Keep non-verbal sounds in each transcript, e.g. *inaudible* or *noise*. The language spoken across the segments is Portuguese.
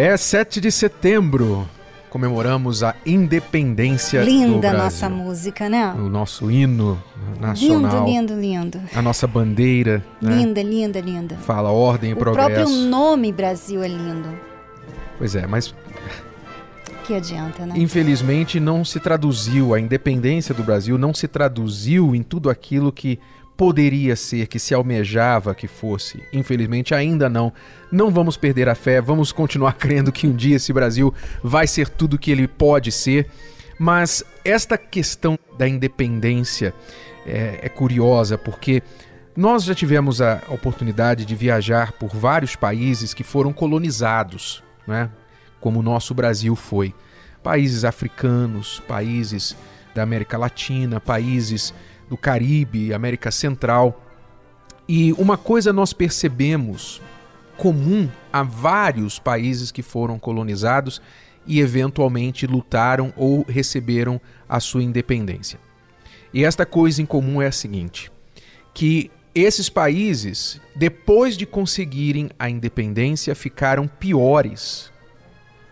É 7 de setembro, comemoramos a independência Linda do Brasil. nossa música, né? O nosso hino nacional. Lindo, lindo, lindo. A nossa bandeira. né? Linda, linda, linda. Fala ordem e O progresso. próprio nome Brasil é lindo. Pois é, mas Que adianta, né? infelizmente não se traduziu, a independência do Brasil não se traduziu em tudo aquilo que poderia ser, que se almejava que fosse. Infelizmente ainda não. Não vamos perder a fé, vamos continuar *laughs* crendo que um dia esse Brasil vai ser tudo que ele pode ser. Mas esta questão da independência é, é curiosa porque nós já tivemos a oportunidade de viajar por vários países que foram colonizados, né? como o nosso Brasil foi. Países africanos, países da América Latina, países do Caribe, América Central. E uma coisa nós percebemos comum a vários países que foram colonizados e eventualmente lutaram ou receberam a sua independência. E esta coisa em comum é a seguinte: que esses países, depois de conseguirem a independência, ficaram piores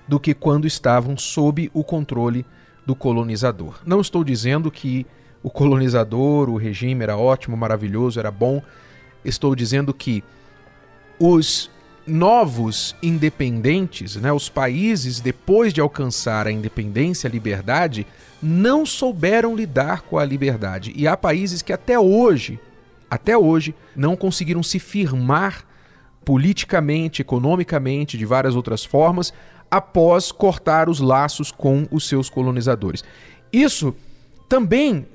do que quando estavam sob o controle do colonizador. Não estou dizendo que o colonizador, o regime era ótimo, maravilhoso, era bom. Estou dizendo que os novos independentes, né, os países depois de alcançar a independência, a liberdade, não souberam lidar com a liberdade. E há países que até hoje, até hoje, não conseguiram se firmar politicamente, economicamente, de várias outras formas, após cortar os laços com os seus colonizadores. Isso também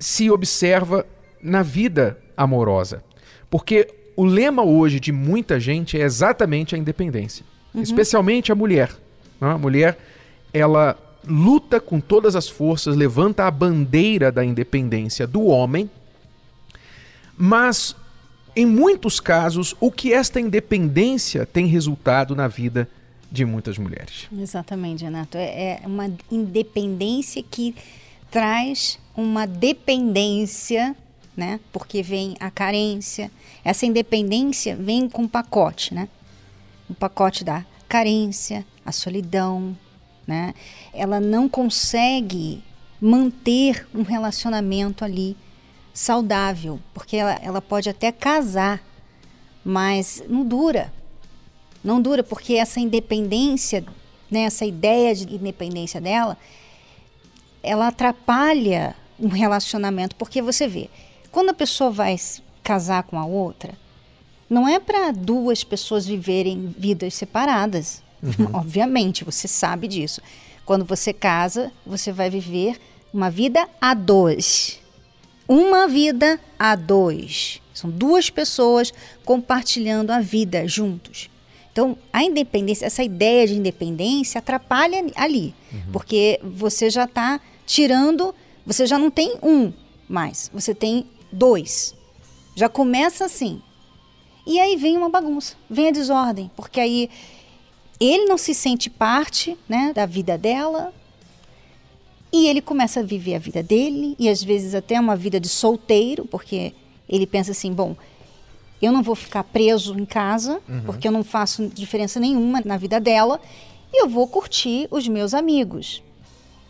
se observa na vida amorosa, porque o lema hoje de muita gente é exatamente a independência, especialmente a mulher. né? A mulher, ela luta com todas as forças, levanta a bandeira da independência do homem, mas em muitos casos, o que esta independência tem resultado na vida de muitas mulheres. Exatamente, Renato. É, é uma independência que traz uma dependência, né? Porque vem a carência. Essa independência vem com um pacote, né? O pacote da carência, a solidão, né? Ela não consegue manter um relacionamento ali saudável, porque ela, ela pode até casar, mas não dura. Não dura, porque essa independência, né, essa ideia de independência dela, ela atrapalha um relacionamento, porque você vê, quando a pessoa vai casar com a outra, não é para duas pessoas viverem vidas separadas. *laughs* Obviamente, você sabe disso. Quando você casa, você vai viver uma vida a dois. Uma vida a dois. São duas pessoas compartilhando a vida juntos. Então, a independência, essa ideia de independência atrapalha ali, porque você já está tirando, você já não tem um mais, você tem dois. Já começa assim. E aí vem uma bagunça, vem a desordem, porque aí ele não se sente parte né, da vida dela, e ele começa a viver a vida dele, e às vezes até uma vida de solteiro, porque ele pensa assim: bom, eu não vou ficar preso em casa, porque eu não faço diferença nenhuma na vida dela, e eu vou curtir os meus amigos.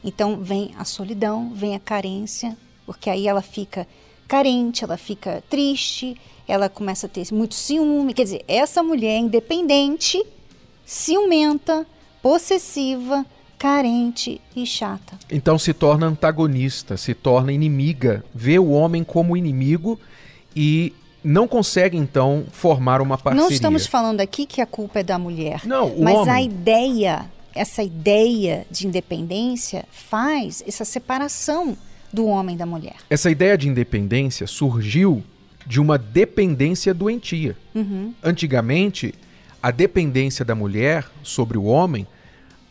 Então vem a solidão, vem a carência, porque aí ela fica carente, ela fica triste, ela começa a ter muito ciúme. Quer dizer, essa mulher independente, ciumenta, possessiva, carente e chata. Então se torna antagonista, se torna inimiga, vê o homem como inimigo e não consegue então formar uma parceria. Não estamos falando aqui que a culpa é da mulher. Não, mas homem. a ideia, essa ideia de independência faz essa separação do homem da mulher. Essa ideia de independência surgiu de uma dependência doentia. Uhum. Antigamente, a dependência da mulher sobre o homem,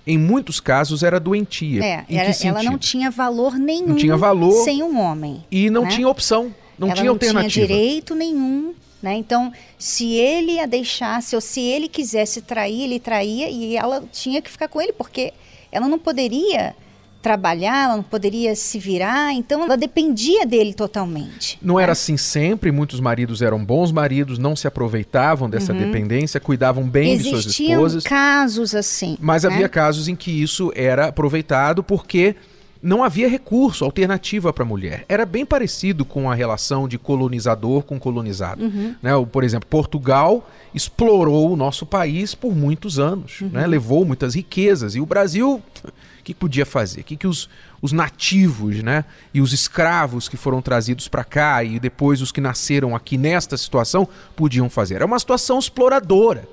em muitos casos, era doentia. É, era- que ela não tinha valor nenhum Não tinha valor. sem um homem. E não né? tinha opção, não ela tinha não alternativa. tinha direito nenhum, né? Então, se ele a deixasse ou se ele quisesse trair, ele traía e ela tinha que ficar com ele porque ela não poderia trabalhar, ela não poderia se virar, então ela dependia dele totalmente. Não era assim sempre, muitos maridos eram bons maridos, não se aproveitavam dessa dependência, cuidavam bem de suas Uhum. Existiam esposas. casos assim. Mas né? havia casos em que isso era aproveitado porque não havia recurso, alternativa para a mulher. Era bem parecido com a relação de colonizador com colonizado. Uhum. Né? Por exemplo, Portugal explorou o nosso país por muitos anos, Uhum. né? levou muitas riquezas. E o Brasil, o que podia fazer? O que, que os, os nativos né? e os escravos que foram trazidos para cá e depois os que nasceram aqui nesta situação podiam fazer? Era uma situação exploradora.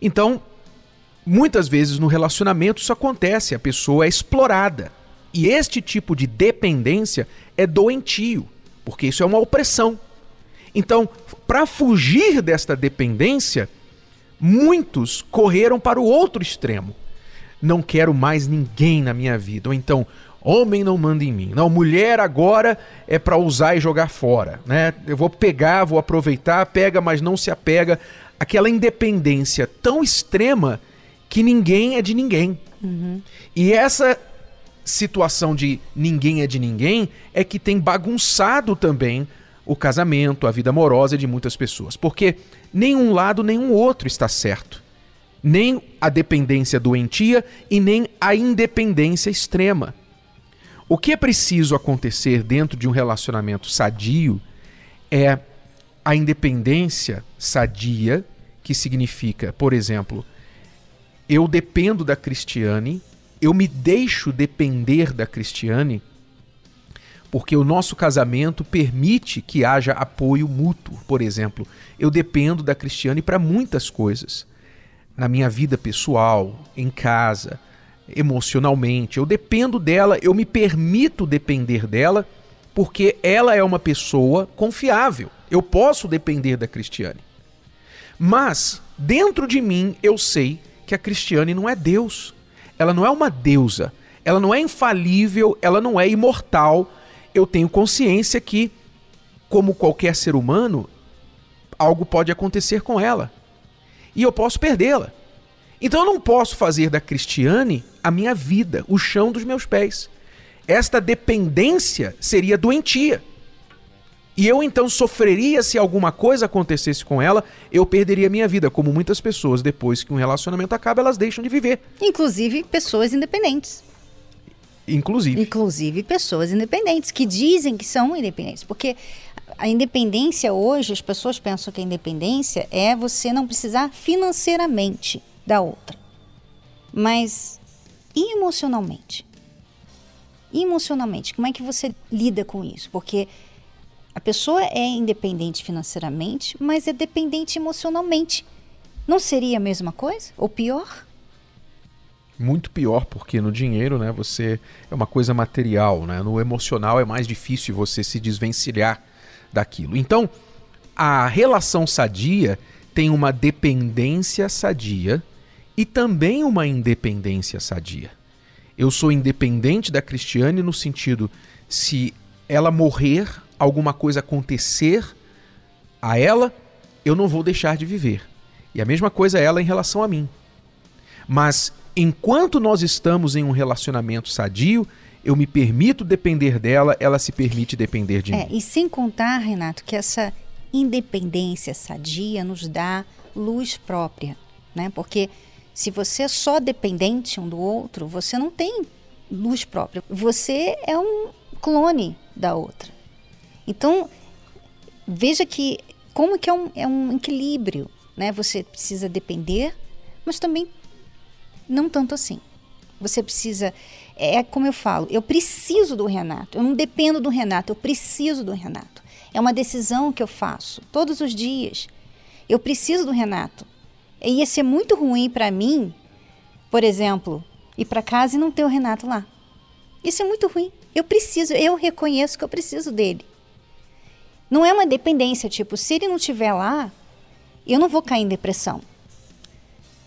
Então, Muitas vezes no relacionamento isso acontece, a pessoa é explorada. E este tipo de dependência é doentio, porque isso é uma opressão. Então, para fugir desta dependência, muitos correram para o outro extremo. Não quero mais ninguém na minha vida. Ou então, homem não manda em mim. Não, mulher agora é para usar e jogar fora, né? Eu vou pegar, vou aproveitar, pega, mas não se apega. Aquela independência tão extrema que ninguém é de ninguém. E essa situação de ninguém é de ninguém é que tem bagunçado também o casamento, a vida amorosa de muitas pessoas. Porque nenhum lado, nenhum outro está certo. Nem a dependência doentia e nem a independência extrema. O que é preciso acontecer dentro de um relacionamento sadio é a independência sadia, que significa, por exemplo, eu dependo da Cristiane, eu me deixo depender da Cristiane, porque o nosso casamento permite que haja apoio mútuo. Por exemplo, eu dependo da Cristiane para muitas coisas. Na minha vida pessoal, em casa, emocionalmente. Eu dependo dela, eu me permito depender dela, porque ela é uma pessoa confiável. Eu posso depender da Cristiane. Mas, dentro de mim, eu sei que a Cristiane não é Deus. Ela não é uma deusa. Ela não é infalível, ela não é imortal. Eu tenho consciência que, como qualquer ser humano, algo pode acontecer com ela. E eu posso perdê-la. Então eu não posso fazer da Cristiane a minha vida, o chão dos meus pés. Esta dependência seria doentia. E eu então sofreria se alguma coisa acontecesse com ela, eu perderia minha vida, como muitas pessoas, depois que um relacionamento acaba, elas deixam de viver. Inclusive pessoas independentes. Inclusive. Inclusive pessoas independentes, que dizem que são independentes. Porque a independência hoje, as pessoas pensam que a independência é você não precisar financeiramente da outra. Mas e emocionalmente? Emocionalmente, como é que você lida com isso? Porque a pessoa é independente financeiramente, mas é dependente emocionalmente. Não seria a mesma coisa? Ou pior? Muito pior, porque no dinheiro, né, você é uma coisa material, né? No emocional é mais difícil você se desvencilhar daquilo. Então, a relação sadia tem uma dependência sadia e também uma independência sadia. Eu sou independente da Cristiane no sentido se ela morrer, alguma coisa acontecer a ela, eu não vou deixar de viver. E a mesma coisa é ela em relação a mim. Mas enquanto nós estamos em um relacionamento sadio, eu me permito depender dela, ela se permite depender de É, mim. e sem contar, Renato, que essa independência sadia nos dá luz própria, né? Porque se você é só dependente um do outro, você não tem luz própria. Você é um clone da outra. Então, veja que como que é um, é um equilíbrio, né? Você precisa depender, mas também não tanto assim. Você precisa. É como eu falo, eu preciso do Renato. Eu não dependo do Renato, eu preciso do Renato. É uma decisão que eu faço todos os dias. Eu preciso do Renato. E ia ser muito ruim para mim, por exemplo, ir para casa e não ter o Renato lá. Isso é muito ruim. Eu preciso, eu reconheço que eu preciso dele. Não é uma dependência, tipo, se ele não estiver lá, eu não vou cair em depressão.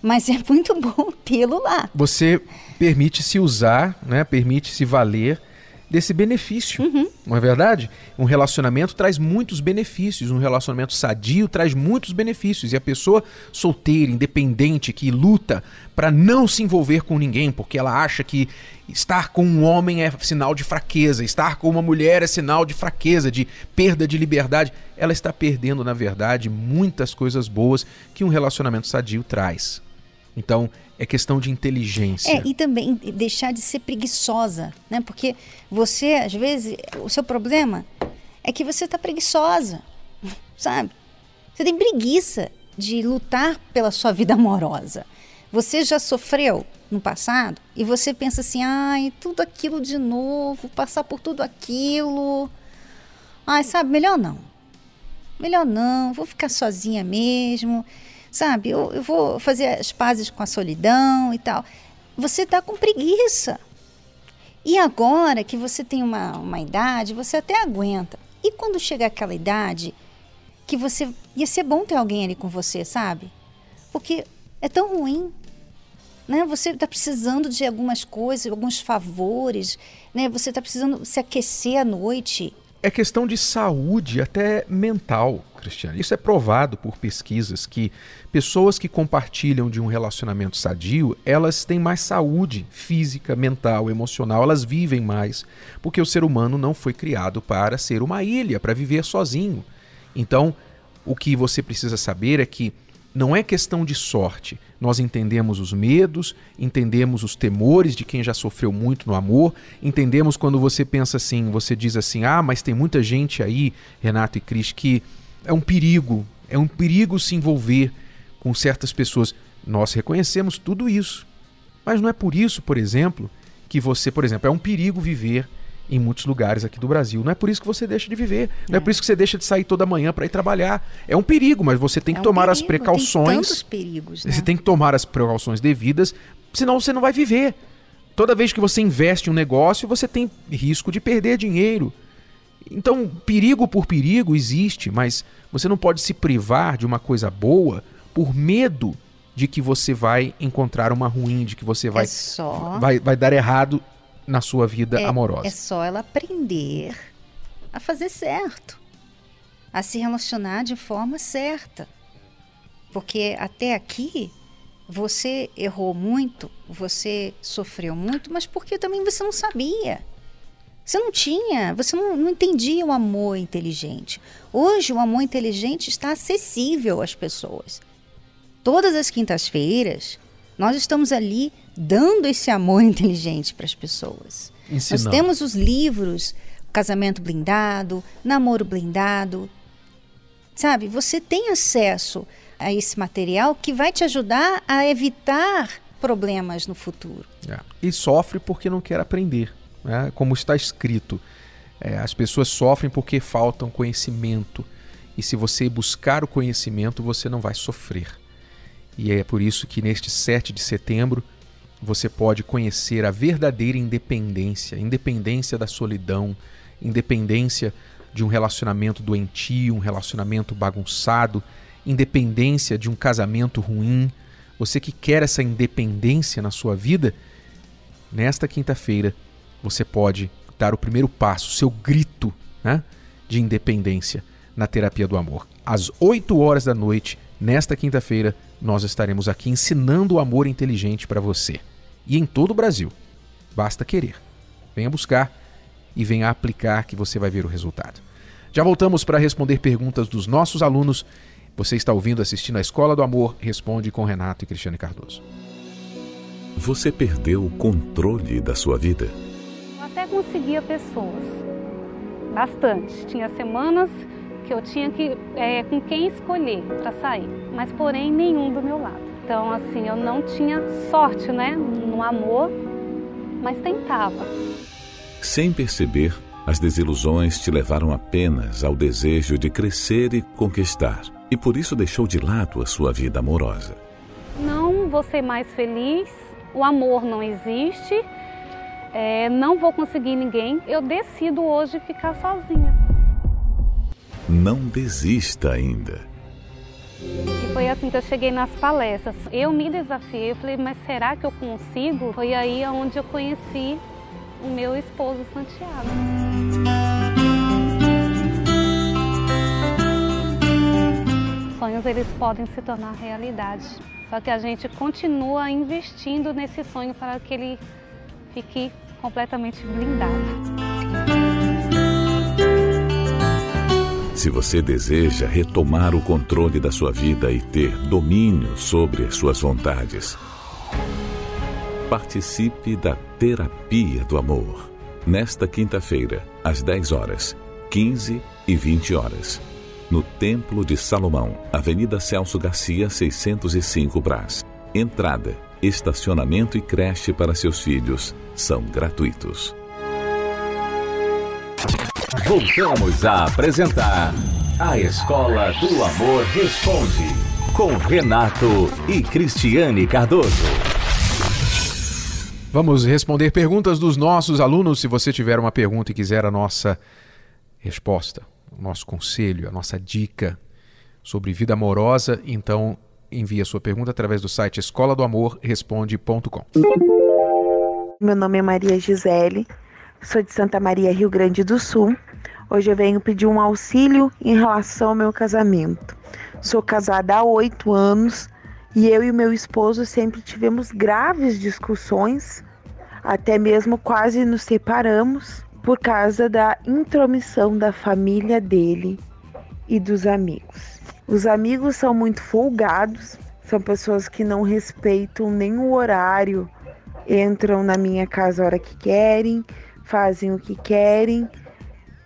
Mas é muito *laughs* bom tê-lo lá. Você permite se usar, né? permite se valer desse benefício, uhum. não é verdade? Um relacionamento traz muitos benefícios, um relacionamento sadio traz muitos benefícios e a pessoa solteira, independente, que luta para não se envolver com ninguém, porque ela acha que estar com um homem é sinal de fraqueza, estar com uma mulher é sinal de fraqueza, de perda de liberdade, ela está perdendo, na verdade, muitas coisas boas que um relacionamento sadio traz. Então, é questão de inteligência. É, e também deixar de ser preguiçosa, né? Porque você, às vezes, o seu problema é que você está preguiçosa, *laughs* sabe? Você tem preguiça de lutar pela sua vida amorosa. Você já sofreu no passado e você pensa assim: ai, tudo aquilo de novo, passar por tudo aquilo. Ai, sabe, melhor não. Melhor não, vou ficar sozinha mesmo sabe? Eu, eu vou fazer as pazes com a solidão e tal. Você está com preguiça. E agora que você tem uma, uma idade, você até aguenta. E quando chegar aquela idade, que você. ia ser bom ter alguém ali com você, sabe? Porque é tão ruim. Né? Você está precisando de algumas coisas, alguns favores, né? Você está precisando se aquecer à noite é questão de saúde, até mental, Cristiano. Isso é provado por pesquisas que pessoas que compartilham de um relacionamento sadio, elas têm mais saúde física, mental, emocional, elas vivem mais, porque o ser humano não foi criado para ser uma ilha, para viver sozinho. Então, o que você precisa saber é que não é questão de sorte. Nós entendemos os medos, entendemos os temores de quem já sofreu muito no amor, entendemos quando você pensa assim, você diz assim: ah, mas tem muita gente aí, Renato e Cris, que é um perigo, é um perigo se envolver com certas pessoas. Nós reconhecemos tudo isso. Mas não é por isso, por exemplo, que você, por exemplo, é um perigo viver em muitos lugares aqui do Brasil. Não é por isso que você deixa de viver. Não é, é por isso que você deixa de sair toda manhã para ir trabalhar. É um perigo, mas você tem que é um tomar perigo, as precauções. Tem tantos perigos, né? Você tem que tomar as precauções devidas, senão você não vai viver. Toda vez que você investe em um negócio, você tem risco de perder dinheiro. Então, perigo por perigo existe, mas você não pode se privar de uma coisa boa por medo de que você vai encontrar uma ruim, de que você vai, é só... vai, vai dar errado na sua vida é, amorosa. É só ela aprender a fazer certo, a se relacionar de forma certa. Porque até aqui você errou muito, você sofreu muito, mas porque também você não sabia. Você não tinha, você não, não entendia o amor inteligente. Hoje o amor inteligente está acessível às pessoas. Todas as quintas-feiras, nós estamos ali dando esse amor *laughs* inteligente para as pessoas. Ensinando. Nós temos os livros Casamento Blindado, Namoro Blindado. Sabe, você tem acesso a esse material que vai te ajudar a evitar problemas no futuro. É. E sofre porque não quer aprender. Né? Como está escrito, é, as pessoas sofrem porque faltam conhecimento. E se você buscar o conhecimento, você não vai sofrer. E é por isso que neste 7 de setembro você pode conhecer a verdadeira independência, independência da solidão, independência de um relacionamento doentio, um relacionamento bagunçado, independência de um casamento ruim. Você que quer essa independência na sua vida, nesta quinta-feira você pode dar o primeiro passo, seu grito né, de independência na terapia do amor. Às 8 horas da noite, nesta quinta-feira, nós estaremos aqui ensinando o amor inteligente para você. E em todo o Brasil. Basta querer. Venha buscar e venha aplicar que você vai ver o resultado. Já voltamos para responder perguntas dos nossos alunos. Você está ouvindo, assistindo a Escola do Amor, responde com Renato e Cristiane Cardoso. Você perdeu o controle da sua vida? Eu até conseguia pessoas, bastante. Tinha semanas que eu tinha que é, com quem escolher para sair, mas porém nenhum do meu lado. Então assim eu não tinha sorte, né, no amor, mas tentava. Sem perceber, as desilusões te levaram apenas ao desejo de crescer e conquistar, e por isso deixou de lado a sua vida amorosa. Não vou ser mais feliz, o amor não existe, é, não vou conseguir ninguém, eu decido hoje ficar sozinha. Não desista ainda. Foi assim que eu cheguei nas palestras. Eu me desafiei, eu falei, mas será que eu consigo? Foi aí onde eu conheci o meu esposo Santiago. Sonhos eles podem se tornar realidade. Só que a gente continua investindo nesse sonho para que ele fique completamente blindado. Se você deseja retomar o controle da sua vida e ter domínio sobre as suas vontades, participe da Terapia do Amor. Nesta quinta-feira, às 10 horas, 15 e 20 horas. No Templo de Salomão, Avenida Celso Garcia, 605 Brás. Entrada, estacionamento e creche para seus filhos são gratuitos. Voltamos a apresentar A Escola do Amor Responde, com Renato e Cristiane Cardoso. Vamos responder perguntas dos nossos alunos. Se você tiver uma pergunta e quiser a nossa resposta, o nosso conselho, a nossa dica sobre vida amorosa, então envie a sua pergunta através do site escola do amor responde.com. Meu nome é Maria Gisele, sou de Santa Maria, Rio Grande do Sul. Hoje eu venho pedir um auxílio em relação ao meu casamento. Sou casada há oito anos e eu e meu esposo sempre tivemos graves discussões, até mesmo quase nos separamos por causa da intromissão da família dele e dos amigos. Os amigos são muito folgados, são pessoas que não respeitam o horário, entram na minha casa a hora que querem, fazem o que querem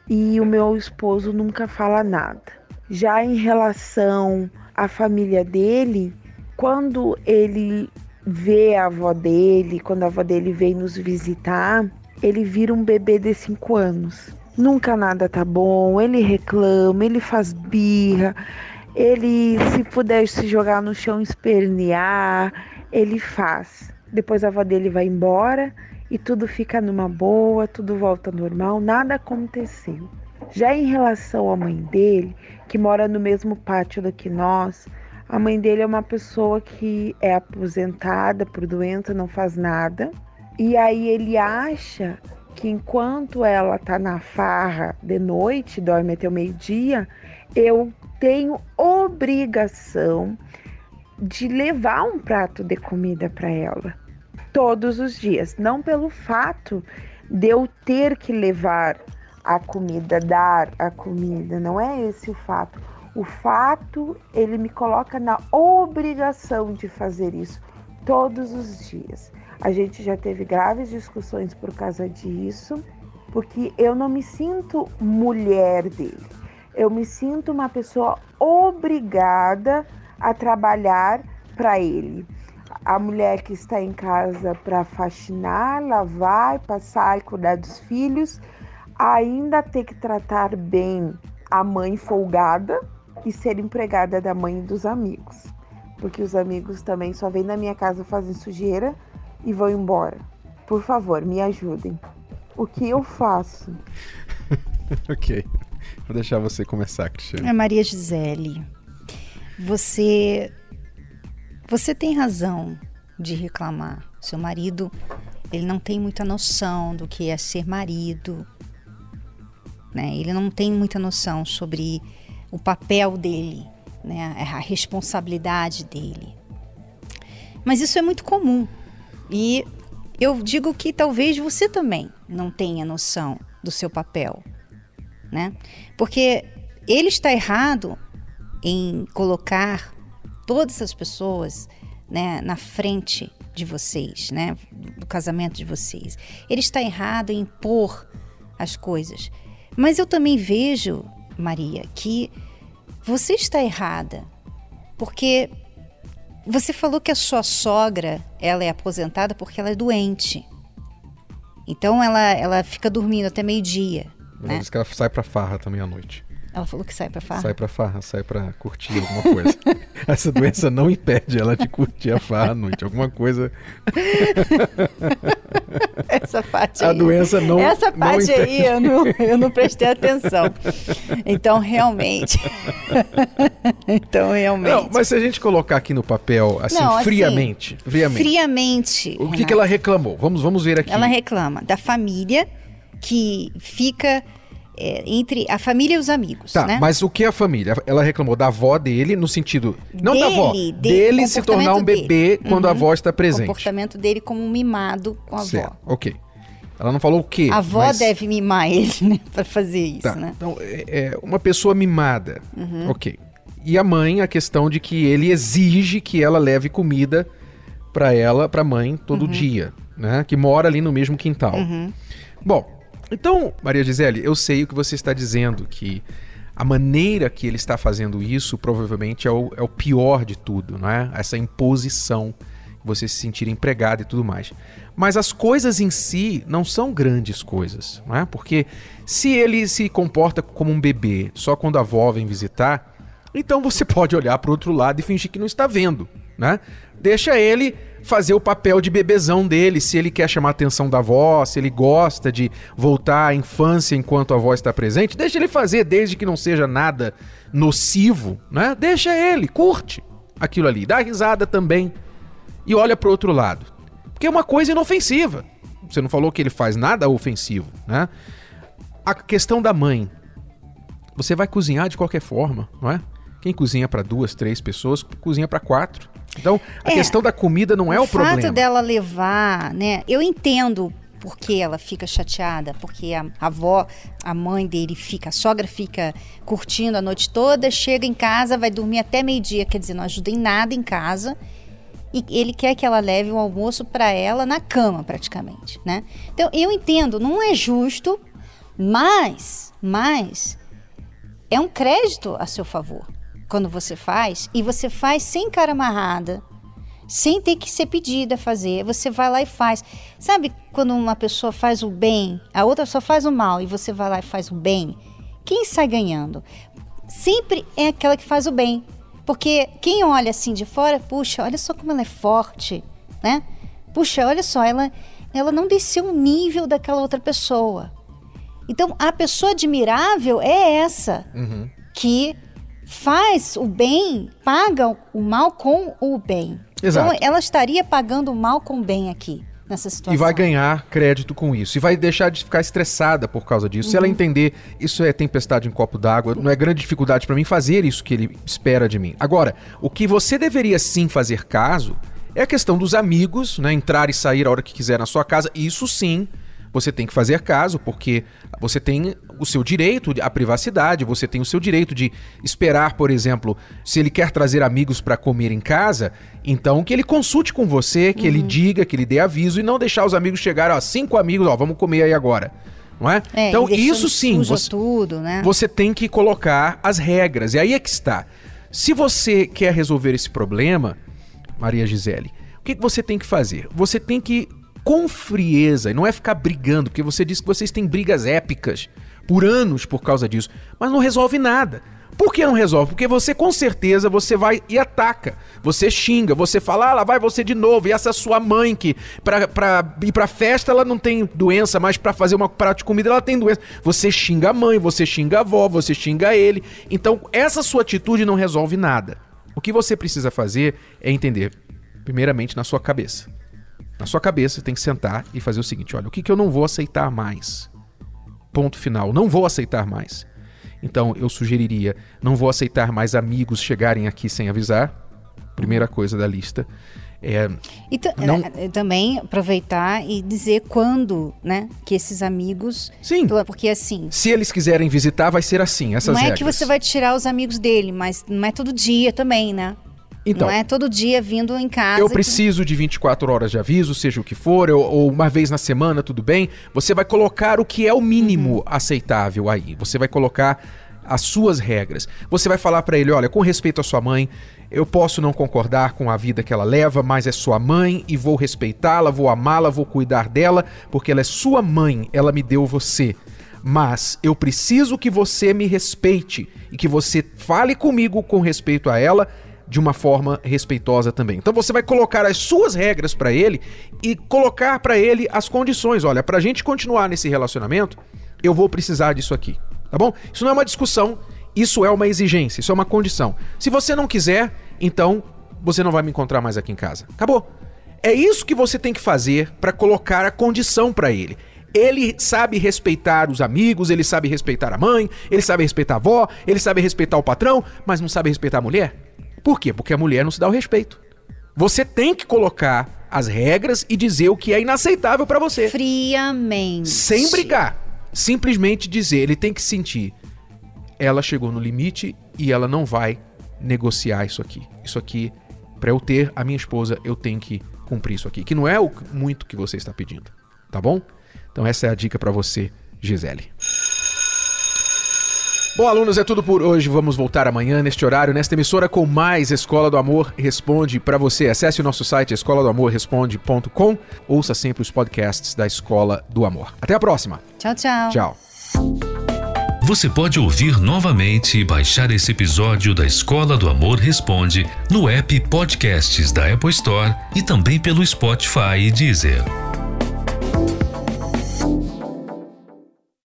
e o meu esposo nunca fala nada. Já em relação à família dele, quando ele vê a avó dele, quando a avó dele vem nos visitar, ele vira um bebê de cinco anos. Nunca nada tá bom, ele reclama, ele faz birra, ele se puder se jogar no chão espernear, ele faz. Depois a avó dele vai embora e tudo fica numa boa, tudo volta normal, nada aconteceu. Já em relação à mãe dele, que mora no mesmo pátio do que nós, a mãe dele é uma pessoa que é aposentada por doença, não faz nada. E aí ele acha que enquanto ela tá na farra de noite, dorme até o meio-dia, eu tenho obrigação de levar um prato de comida para ela todos os dias, não pelo fato de eu ter que levar a comida, dar a comida, não é esse o fato. O fato, ele me coloca na obrigação de fazer isso todos os dias. A gente já teve graves discussões por causa disso, porque eu não me sinto mulher dele. Eu me sinto uma pessoa obrigada a trabalhar para ele a mulher que está em casa para faxinar, lavar, passar e cuidar dos filhos, ainda ter que tratar bem a mãe folgada e ser empregada da mãe e dos amigos. Porque os amigos também só vêm na minha casa fazer sujeira e vão embora. Por favor, me ajudem. O que eu faço? *laughs* ok. Vou deixar você começar, Cristiane. É Maria Gisele. Você você tem razão de reclamar. Seu marido, ele não tem muita noção do que é ser marido, né? Ele não tem muita noção sobre o papel dele, né? A responsabilidade dele. Mas isso é muito comum. E eu digo que talvez você também não tenha noção do seu papel, né? Porque ele está errado em colocar todas as pessoas né, na frente de vocês, né, do casamento de vocês. Ele está errado em impor as coisas. Mas eu também vejo, Maria, que você está errada, porque você falou que a sua sogra ela é aposentada porque ela é doente. Então ela, ela fica dormindo até meio-dia. Né? Diz que ela sai para farra também à noite. Ela falou que sai pra farra. Sai pra farra, sai pra curtir alguma coisa. *laughs* Essa doença não impede ela de curtir a farra à noite. Alguma coisa. *laughs* Essa parte A aí. doença não. Essa não parte impede. aí eu não, eu não prestei atenção. Então, realmente. *laughs* então, realmente. Não, mas se a gente colocar aqui no papel, assim, Não, assim, friamente, friamente. Friamente. O que, Renato. que ela reclamou? Vamos, vamos ver aqui. Ela reclama da família que fica é, entre a família e os amigos, Tá, né? mas o que a família? Ela reclamou da avó dele, no sentido. Não da avó, Dele, de- dele se tornar um bebê dele. quando a Uhum. avó está o presente. comportamento dele como um mimado com a avó. Certo, ok. Ela não falou o quê? A avó mas- deve mimar *laughs* ele, né? Pra fazer isso, Tá, né? então, é, é uma pessoa mimada. Uhum. Ok. E a mãe, a questão de que ele exige que ela leve comida pra ela, pra mãe, todo Uhum. dia, né? Que mora ali no mesmo quintal. Bom, então, Maria Gisele, eu sei o que você está dizendo, que a maneira que ele está fazendo isso provavelmente é o, é o pior de tudo, não é? Essa imposição, você se sentir empregado e tudo mais. Mas as coisas em si não são grandes coisas, não é? Porque se ele se comporta como um bebê só quando a avó vem visitar, então você *laughs* pode olhar para outro lado e fingir que não está vendo, né? Deixa ele fazer o papel de bebezão dele, se ele quer chamar a atenção da avó, se ele gosta de voltar à infância enquanto a avó está presente, deixa ele fazer, desde que não seja nada nocivo, né? Deixa ele, curte aquilo ali, dá risada também e olha pro outro lado. Porque é uma coisa inofensiva. Você não falou que ele faz nada ofensivo, né? A questão da mãe. Você vai cozinhar de qualquer forma, não é? Quem cozinha para duas, três pessoas, cozinha para quatro. Então, a É, questão da comida não é o, fato problema. dela levar, né? Eu entendo porque ela fica chateada, porque a, a avó, a mãe dele fica, a sogra fica curtindo a noite toda, chega em casa, vai dormir até meio-dia, quer dizer, não ajuda em nada em casa. E ele quer que ela leve o almoço para ela na cama, praticamente, né? Então, eu entendo, não é justo, mas, mas é um crédito a seu favor quando você faz e você faz sem cara amarrada, sem ter que ser pedida a fazer. Você vai lá e faz. Sabe quando uma pessoa faz o bem, a outra só faz o mal e você vai lá e faz o bem? Quem sai ganhando? Sempre é aquela que faz o bem. Porque quem olha assim de fora, puxa, olha só como ela é forte, né? Puxa, olha só, ela, ela não desceu o nível daquela outra pessoa. Então, a pessoa admirável é essa que faz o bem, paga o mal com o bem. Exato. Então, ela estaria pagando o mal com o bem aqui, nessa situação. E vai ganhar crédito com isso. E vai deixar de ficar estressada por causa disso. Se ela entender isso é tempestade em copo d'água, não é grande dificuldade pra mim fazer isso que ele espera de mim. Agora, o que você deveria sim fazer caso é a questão dos amigos, né? Entrar e sair a hora que quiser na sua casa. Isso sim. Você tem que fazer caso, porque você tem o seu direito à privacidade, você tem o seu direito de esperar, por exemplo, se ele quer trazer amigos para comer em casa, então que ele consulte com você, que ele diga, que ele dê aviso e não deixar os amigos chegarem, ó, cinco amigos, ó, vamos comer aí agora. Não é? É, então, isso sim, você, tudo, né? você tem que colocar as regras. E aí é que está. Se você quer resolver esse problema, Maria Gisele, o que você tem que fazer? Você tem que, com frieza, e não é ficar brigando, porque você disse que vocês têm brigas épicas por anos por causa disso, mas não resolve nada. Por que não resolve? Porque você com certeza você vai e ataca. Você xinga, você fala, ah, lá vai você de novo. E essa sua mãe que pra, pra ir pra festa ela não tem doença, mas pra fazer uma prato de comida ela tem doença. Você xinga a mãe, você xinga a avó, você xinga ele. Então essa sua atitude não resolve nada. O que você precisa fazer é entender, primeiramente, na sua cabeça. Na sua cabeça, você tem que sentar e fazer o seguinte: olha, o que, que eu não vou aceitar mais? Ponto final. Não vou aceitar mais. Então, eu sugeriria: não vou aceitar mais amigos chegarem aqui sem avisar. Primeira coisa da lista. É, E Não- eh, também aproveitar e dizer quando, né, que esses amigos. sim, Porque assim, se eles quiserem visitar, vai ser assim. Essas não é regras. que você vai tirar os amigos dele, mas não é todo dia também, né? Então, não é todo dia vindo em casa. Eu que- preciso de 24 horas de aviso, seja o que for, ou, ou uma vez na semana, tudo bem. Você vai colocar o que é o mínimo Uhum. aceitável aí. Você vai colocar as suas regras. Você vai falar pra ele, olha, com respeito à sua mãe, eu posso não concordar com a vida que ela leva, mas é sua mãe e vou respeitá-la, vou amá-la, vou cuidar dela, porque ela é sua mãe, ela me deu você. mas eu preciso que você me respeite e que você fale comigo com respeito a ela de uma forma respeitosa também. Então você vai colocar as suas regras para ele e colocar para ele as condições. Olha, para a gente continuar nesse relacionamento, eu vou precisar disso aqui, tá bom? Isso não é uma discussão, isso é uma exigência, isso é uma condição. Se você não quiser, então você não vai me encontrar mais aqui em casa. Acabou. É isso que você tem que fazer para colocar a condição para ele. Ele sabe respeitar os amigos, ele sabe respeitar a mãe, ele sabe respeitar a avó, ele sabe respeitar o patrão, mas não sabe respeitar a mulher? Por quê? Porque a mulher não se dá o respeito. Você tem que colocar as regras e dizer o que é inaceitável para você. Friamente. Sem brigar. Simplesmente dizer, ele tem que sentir. Ela chegou no limite e ela não vai negociar isso aqui. Isso aqui, para eu ter a minha esposa, eu tenho que cumprir isso aqui. Que não é o muito que você está pedindo. Tá bom? Então essa é a dica para você, Gisele. Bom, alunos, é tudo por hoje. Vamos voltar amanhã neste horário, nesta emissora com mais Escola do Amor Responde para você. Acesse o nosso site escola do amor responde.com. Ouça sempre os podcasts da Escola do Amor. Até a próxima. Tchau, tchau. Tchau. Você pode ouvir novamente e baixar esse episódio da Escola do Amor Responde no app Podcasts da Apple Store e também pelo Spotify e Deezer.